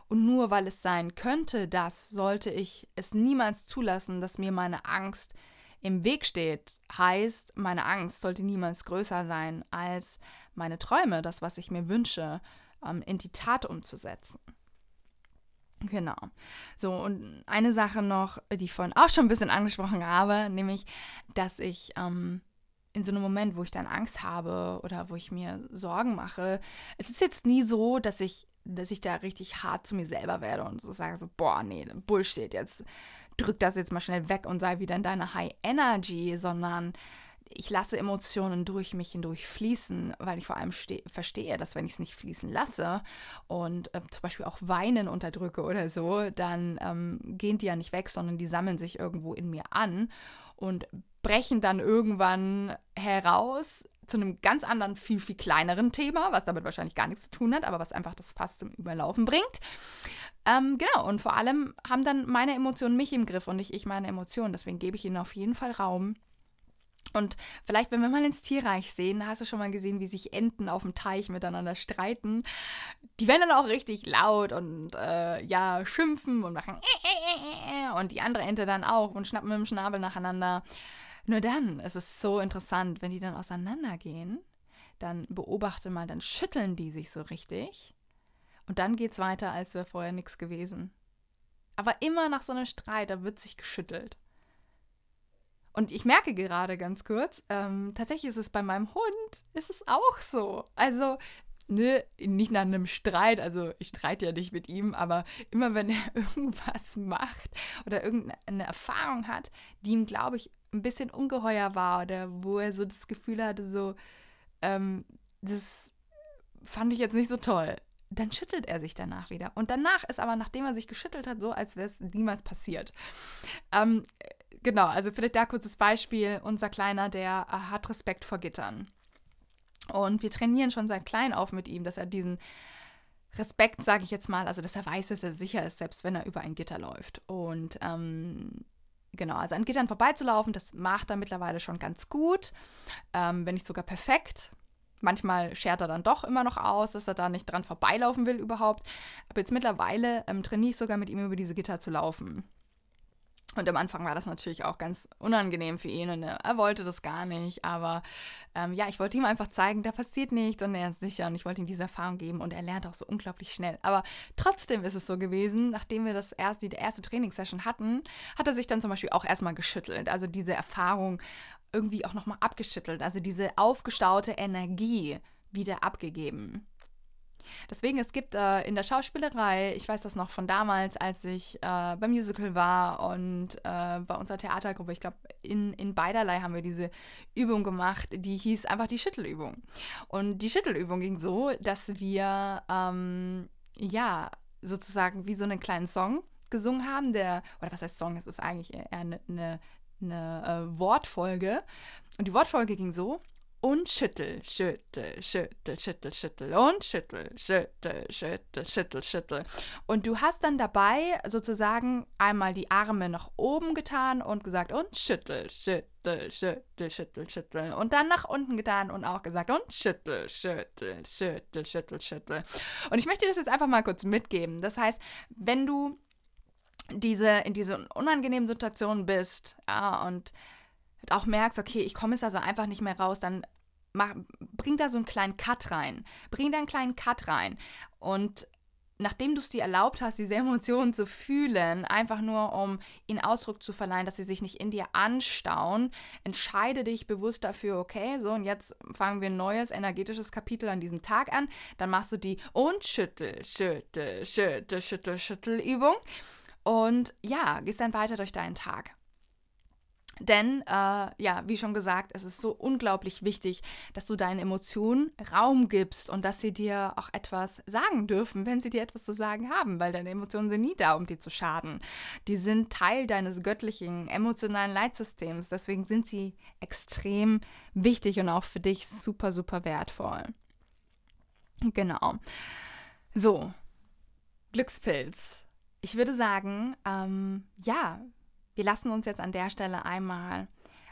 Und nur weil es sein könnte, das sollte ich es niemals zulassen, dass mir meine Angst im Weg steht. Heißt, meine Angst sollte niemals größer sein als meine Träume, das, was ich mir wünsche, ähm, in die Tat umzusetzen. Genau. So, und eine Sache noch, die ich vorhin auch schon ein bisschen angesprochen habe, nämlich, dass ich ähm, in so einem Moment, wo ich dann Angst habe oder wo ich mir Sorgen mache, es ist jetzt nie so, dass ich, dass ich da richtig hart zu mir selber werde und so sage so, boah, nee, Bullshit, jetzt drück das jetzt mal schnell weg und sei wieder in deiner High Energy, sondern ich lasse Emotionen durch mich hindurch fließen, weil ich vor allem verstehe, dass wenn ich es nicht fließen lasse und äh, zum Beispiel auch Weinen unterdrücke oder so, dann ähm, gehen die ja nicht weg, sondern die sammeln sich irgendwo in mir an und brechen dann irgendwann heraus zu einem ganz anderen, viel, viel kleineren Thema, was damit wahrscheinlich gar nichts zu tun hat, aber was einfach das Fass zum Überlaufen bringt. Ähm, genau, und vor allem haben dann meine Emotionen mich im Griff und nicht ich meine Emotionen. Deswegen gebe ich ihnen auf jeden Fall Raum und vielleicht, wenn wir mal ins Tierreich sehen, hast du schon mal gesehen, wie sich Enten auf dem Teich miteinander streiten. Die werden dann auch richtig laut und äh, ja, schimpfen und machen und die andere Ente dann auch und schnappen mit dem Schnabel nacheinander. Nur dann ist es so interessant, wenn die dann auseinandergehen, dann beobachte mal, dann schütteln die sich so richtig und dann geht es weiter, als wäre vorher nichts gewesen. Aber immer nach so einem Streit, da wird sich geschüttelt. Und ich merke gerade ganz kurz, ähm, tatsächlich ist es bei meinem Hund, ist es auch so. Also, ne, nicht nach einem Streit, also ich streite ja nicht mit ihm, aber immer wenn er irgendwas macht oder irgendeine Erfahrung hat, die ihm, glaube ich, ein bisschen ungeheuer war oder wo er so das Gefühl hatte, so, ähm, das fand ich jetzt nicht so toll. Dann schüttelt er sich danach wieder. Und danach ist aber, nachdem er sich geschüttelt hat, so, als wäre es niemals passiert. Ähm, genau, also vielleicht da kurzes Beispiel. Unser Kleiner, der äh, hat Respekt vor Gittern. Und wir trainieren schon seit klein auf mit ihm, dass er diesen Respekt, sage ich jetzt mal, also dass er weiß, dass er sicher ist, selbst wenn er über ein Gitter läuft. Und ähm, genau, also an Gittern vorbeizulaufen, das macht er mittlerweile schon ganz gut, ähm, wenn nicht sogar perfekt. Manchmal schert er dann doch immer noch aus, dass er da nicht dran vorbeilaufen will überhaupt. Aber jetzt mittlerweile ähm, trainiere ich sogar mit ihm über diese Gitter zu laufen. Und am Anfang war das natürlich auch ganz unangenehm für ihn und er, wollte das gar nicht. Aber ähm, ja, ich wollte ihm einfach zeigen, da passiert nichts und er ist sicher und ich wollte ihm diese Erfahrung geben und er lernt auch so unglaublich schnell. Aber trotzdem ist es so gewesen, nachdem wir das erste, die erste Trainingssession hatten, hat er sich dann zum Beispiel auch erstmal geschüttelt. Also diese Erfahrung irgendwie auch nochmal abgeschüttelt. Also diese aufgestaute Energie wieder abgegeben. Deswegen, es gibt äh, in der Schauspielerei, ich weiß das noch von damals, als ich äh, beim Musical war und äh, bei unserer Theatergruppe, ich glaube, in, in beiderlei haben wir diese Übung gemacht, die hieß einfach die Schüttelübung. Und die Schüttelübung ging so, dass wir, ähm, ja, sozusagen wie so einen kleinen Song gesungen haben, der, oder was heißt Song, es ist eigentlich eher eine, eine, eine äh, Wortfolge. Und die Wortfolge ging so, und schüttel, schüttel, schüttel, schüttel, schüttel und schüttel, schüttel, schüttel, schüttel, schüttel. Und du hast dann dabei sozusagen einmal die Arme nach oben getan und gesagt und schüttel, schüttel, schüttel, schüttel, schüttel. Und dann nach unten getan und auch gesagt und schüttel, schüttel, schüttel, schüttel, schüttel. Und ich möchte das jetzt einfach mal kurz mitgeben. Das heißt, wenn du diese, in diese unangenehmen Situationen bist, ja, und auch merkst, okay, ich komme jetzt also einfach nicht mehr raus, dann mach, bring da so einen kleinen Cut rein. Bring da einen kleinen Cut rein. Und nachdem du es dir erlaubt hast, diese Emotionen zu fühlen, einfach nur um ihnen Ausdruck zu verleihen, dass sie sich nicht in dir anstauen, entscheide dich bewusst dafür, okay, so und jetzt fangen wir ein neues energetisches Kapitel an diesem Tag an. Dann machst du die und schüttel, schüttel, schüttel, schüttel, schüttel Übung. Und ja, gehst dann weiter durch deinen Tag. Denn, äh, ja, wie schon gesagt, es ist so unglaublich wichtig, dass du deinen Emotionen Raum gibst und dass sie dir auch etwas sagen dürfen, wenn sie dir etwas zu sagen haben, weil deine Emotionen sind nie da, um dir zu schaden. Die sind Teil deines göttlichen emotionalen Leitsystems. Deswegen sind sie extrem wichtig und auch für dich super, super wertvoll. Genau. So, Glückspilz. Ich würde sagen, ähm, ja, wir lassen uns jetzt an der Stelle einmal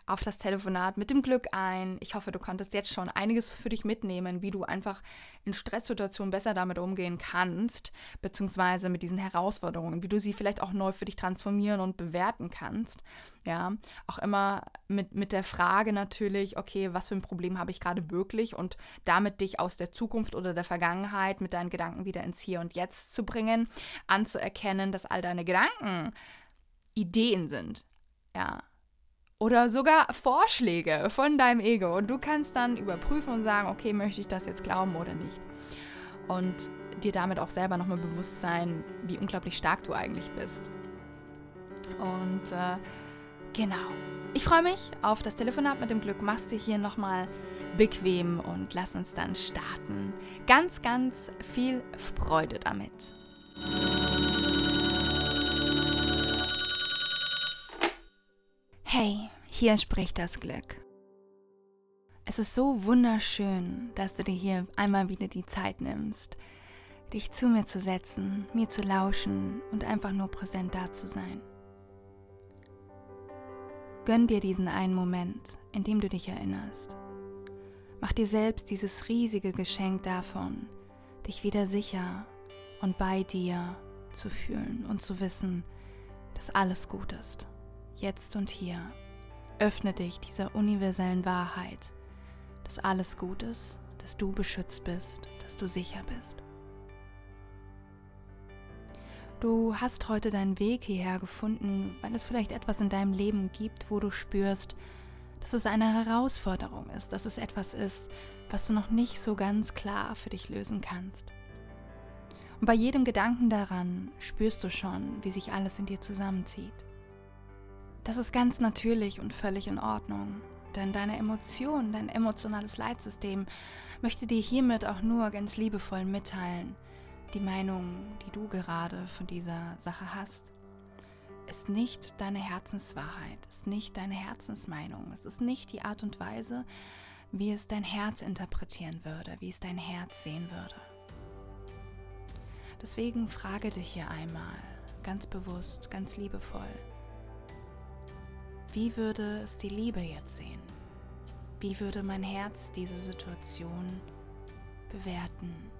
auf das Telefonat mit dem Glück ein. Ich hoffe, du konntest jetzt schon einiges für dich mitnehmen, wie du einfach in Stresssituationen besser damit umgehen kannst, beziehungsweise mit diesen Herausforderungen, wie du sie vielleicht auch neu für dich transformieren und bewerten kannst. Ja, auch immer mit, mit der Frage natürlich, okay, was für ein Problem habe ich gerade wirklich und damit dich aus der Zukunft oder der Vergangenheit mit deinen Gedanken wieder ins Hier und Jetzt zu bringen, anzuerkennen, dass all deine Gedanken Ideen sind. Ja. oder sogar Vorschläge von deinem Ego. Und du kannst dann überprüfen und sagen, okay, möchte ich das jetzt glauben oder nicht. Und dir damit auch selber nochmal bewusst sein, wie unglaublich stark du eigentlich bist. Und äh, genau. Ich freue mich auf das Telefonat mit dem Glück. Machst dir hier nochmal bequem und lass uns dann starten. Ganz, ganz viel Freude damit. Hey, hier spricht das Glück. Es ist so wunderschön, dass du dir hier einmal wieder die Zeit nimmst, dich zu mir zu setzen, mir zu lauschen und einfach nur präsent da zu sein. Gönn dir diesen einen Moment, in dem du dich erinnerst. Mach dir selbst dieses riesige Geschenk davon, dich wieder sicher und bei dir zu fühlen und zu wissen, dass alles gut ist jetzt und hier. Öffne dich dieser universellen Wahrheit, dass alles gut ist, dass du beschützt bist, dass du sicher bist. Du hast heute deinen Weg hierher gefunden, weil es vielleicht etwas in deinem Leben gibt, wo du spürst, dass es eine Herausforderung ist, dass es etwas ist, was du noch nicht so ganz klar für dich lösen kannst. Und bei jedem Gedanken daran spürst du schon, wie sich alles in dir zusammenzieht. Das ist ganz natürlich und völlig in Ordnung, denn deine Emotion, dein emotionales Leitsystem möchte dir hiermit auch nur ganz liebevoll mitteilen, die Meinung, die du gerade von dieser Sache hast, ist nicht deine Herzenswahrheit, ist nicht deine Herzensmeinung, es ist nicht die Art und Weise, wie es dein Herz interpretieren würde, wie es dein Herz sehen würde. Deswegen frage dich hier einmal, ganz bewusst, ganz liebevoll, wie würde es die Liebe jetzt sehen? Wie würde mein Herz diese Situation bewerten?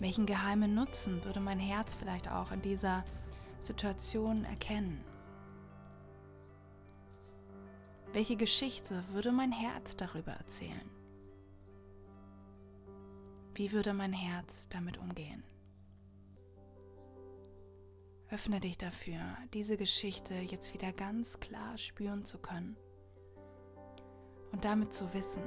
Welchen geheimen Nutzen würde mein Herz vielleicht auch in dieser Situation erkennen? Welche Geschichte würde mein Herz darüber erzählen? Wie würde mein Herz damit umgehen? Öffne dich dafür, diese Geschichte jetzt wieder ganz klar spüren zu können und damit zu wissen,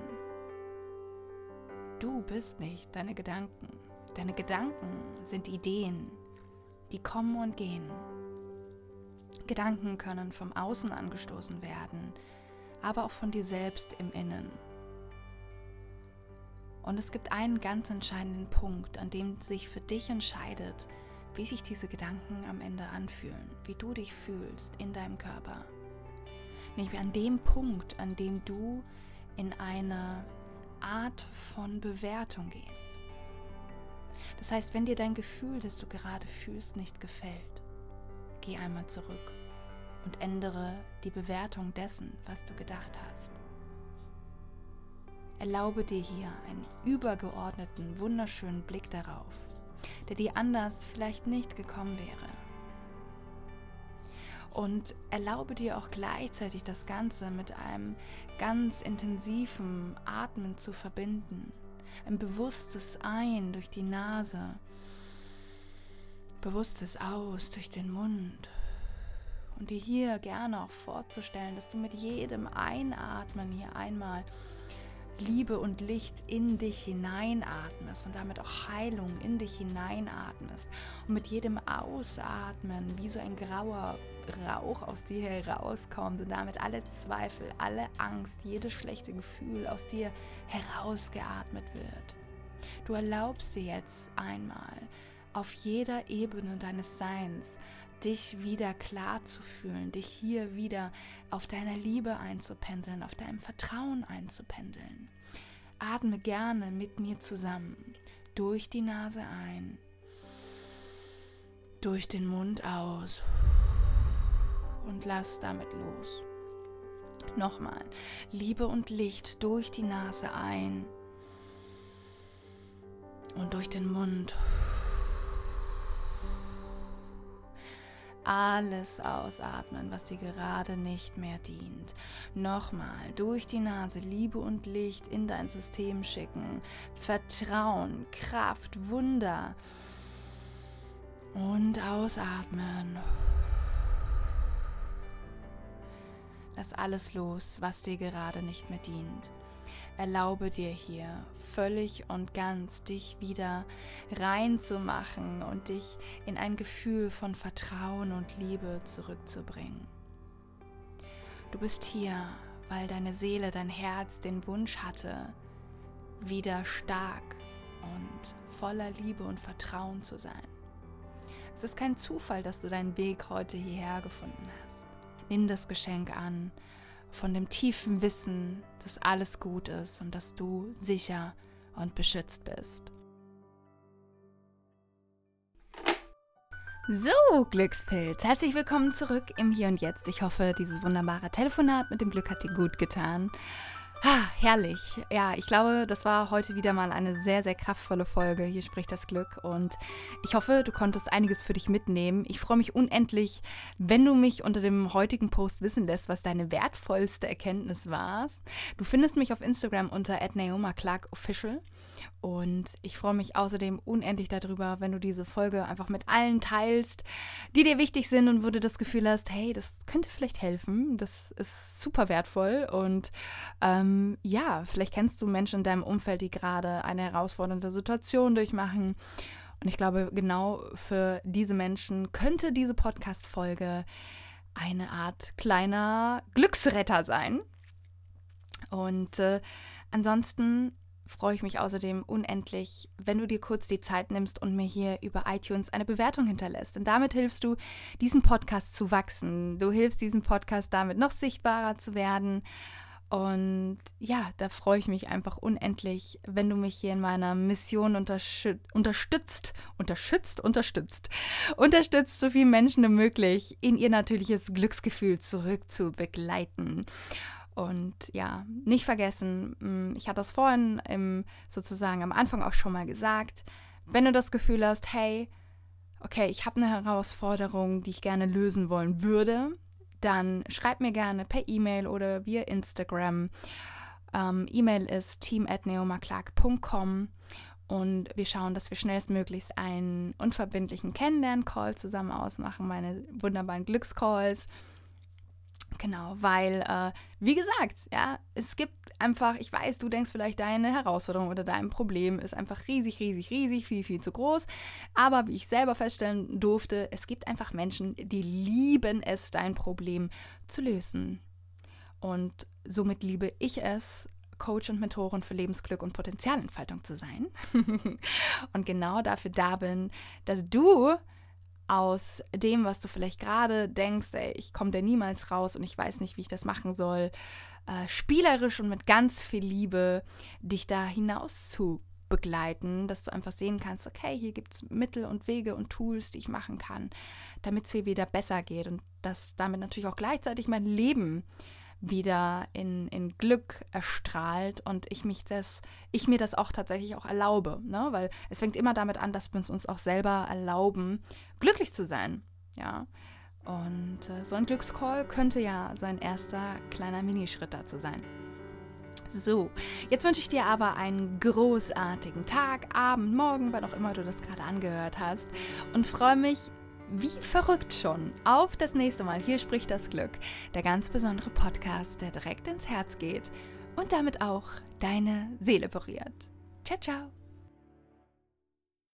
du bist nicht deine Gedanken. Deine Gedanken sind Ideen, die kommen und gehen. Gedanken können vom Außen angestoßen werden, aber auch von dir selbst im Innen. Und es gibt einen ganz entscheidenden Punkt, an dem sich für dich entscheidet, wie sich diese Gedanken am Ende anfühlen, wie du dich fühlst in deinem Körper. Nämlich an dem Punkt, an dem du in eine Art von Bewertung gehst. Das heißt, wenn dir dein Gefühl, das du gerade fühlst, nicht gefällt, geh einmal zurück und ändere die Bewertung dessen, was du gedacht hast. Erlaube dir hier einen übergeordneten, wunderschönen Blick darauf, der dir anders vielleicht nicht gekommen wäre. Und erlaube dir auch gleichzeitig das Ganze mit einem ganz intensiven Atmen zu verbinden. Ein bewusstes Ein durch die Nase, bewusstes Aus durch den Mund. Und dir hier gerne auch vorzustellen, dass du mit jedem Einatmen hier einmal Liebe und Licht in dich hineinatmest und damit auch Heilung in dich hineinatmest und mit jedem Ausatmen wie so ein grauer Rauch aus dir herauskommt und damit alle Zweifel, alle Angst, jedes schlechte Gefühl aus dir herausgeatmet wird. Du erlaubst dir jetzt einmal auf jeder Ebene deines Seins dich wieder klar zu fühlen, dich hier wieder auf deiner Liebe einzupendeln, auf deinem Vertrauen einzupendeln. Atme gerne mit mir zusammen. Durch die Nase ein, durch den Mund aus und lass damit los. Nochmal, Liebe und Licht durch die Nase ein und durch den Mund. Alles ausatmen, was dir gerade nicht mehr dient. Nochmal durch die Nase Liebe und Licht in dein System schicken. Vertrauen, Kraft, Wunder. Und ausatmen. Lass alles los, was dir gerade nicht mehr dient. Erlaube dir hier völlig und ganz dich wieder reinzumachen und dich in ein Gefühl von Vertrauen und Liebe zurückzubringen. Du bist hier, weil deine Seele, dein Herz den Wunsch hatte, wieder stark und voller Liebe und Vertrauen zu sein. Es ist kein Zufall, dass du deinen Weg heute hierher gefunden hast. Nimm das Geschenk an von dem tiefen Wissen, dass alles gut ist und dass du sicher und beschützt bist. So, Glückspilz, herzlich willkommen zurück im Hier und Jetzt. Ich hoffe, dieses wunderbare Telefonat mit dem Glück hat dir gut getan. Ah, herrlich. Ja, ich glaube, das war heute wieder mal eine sehr, sehr kraftvolle Folge. Hier spricht das Glück. Und ich hoffe, du konntest einiges für dich mitnehmen. Ich freue mich unendlich, wenn du mich unter dem heutigen Post wissen lässt, was deine wertvollste Erkenntnis war. Du findest mich auf Instagram unter @naoma_clark_official. Und ich freue mich außerdem unendlich darüber, wenn du diese Folge einfach mit allen teilst, die dir wichtig sind und wo du das Gefühl hast, hey, das könnte vielleicht helfen. Das ist super wertvoll. Und ähm, ja, vielleicht kennst du Menschen in deinem Umfeld, die gerade eine herausfordernde Situation durchmachen. Und ich glaube, genau für diese Menschen könnte diese Podcast-Folge eine Art kleiner Glücksretter sein. Und äh, ansonsten freue ich mich außerdem unendlich, wenn du dir kurz die Zeit nimmst und mir hier über iTunes eine Bewertung hinterlässt. Denn damit hilfst du, diesem Podcast zu wachsen. Du hilfst diesem Podcast damit noch sichtbarer zu werden. Und ja, da freue ich mich einfach unendlich, wenn du mich hier in meiner Mission unterstützt, unterstützt, unterstützt, unterstützt, so viele Menschen wie möglich in ihr natürliches Glücksgefühl zurück zu begleiten. Und ja, nicht vergessen, mm, ich hatte das vorhin im, sozusagen am Anfang auch schon mal gesagt, wenn du das Gefühl hast, hey, okay, ich habe eine Herausforderung, die ich gerne lösen wollen würde, dann schreib mir gerne per E-Mail oder via Instagram. Ähm, E-Mail ist team.neomaclark.com und wir schauen, dass wir schnellstmöglichst einen unverbindlichen Kennenlern-Call zusammen ausmachen, meine wunderbaren Glückscalls. Genau, weil, äh, wie gesagt, ja, es gibt einfach, ich weiß, du denkst vielleicht, deine Herausforderung oder dein Problem ist einfach riesig, riesig, riesig, viel, viel zu groß. Aber wie ich selber feststellen durfte, es gibt einfach Menschen, die lieben es, dein Problem zu lösen. Und somit liebe ich es, Coach und Mentorin für Lebensglück und Potenzialentfaltung zu sein. und genau dafür da bin, dass du aus dem, was du vielleicht gerade denkst, ey, ich komme da niemals raus und ich weiß nicht, wie ich das machen soll, äh, spielerisch und mit ganz viel Liebe dich da hinaus zu begleiten, dass du einfach sehen kannst, okay, hier gibt es Mittel und Wege und Tools, die ich machen kann, damit es mir wieder besser geht und dass damit natürlich auch gleichzeitig mein Leben wieder in, in Glück erstrahlt und ich mich das, ich mir das auch tatsächlich auch erlaube. Ne? Weil es fängt immer damit an, dass wir uns auch selber erlauben, glücklich zu sein. Ja. Und äh, so ein Glückscall könnte ja sein erster kleiner Minischritt dazu sein. So, jetzt wünsche ich dir aber einen großartigen Tag, Abend, Morgen, wann auch immer du das gerade angehört hast und freue mich wie verrückt schon. Auf das nächste Mal. Hier spricht das Glück. Der ganz besondere Podcast, der direkt ins Herz geht und damit auch deine Seele berührt. Ciao, ciao.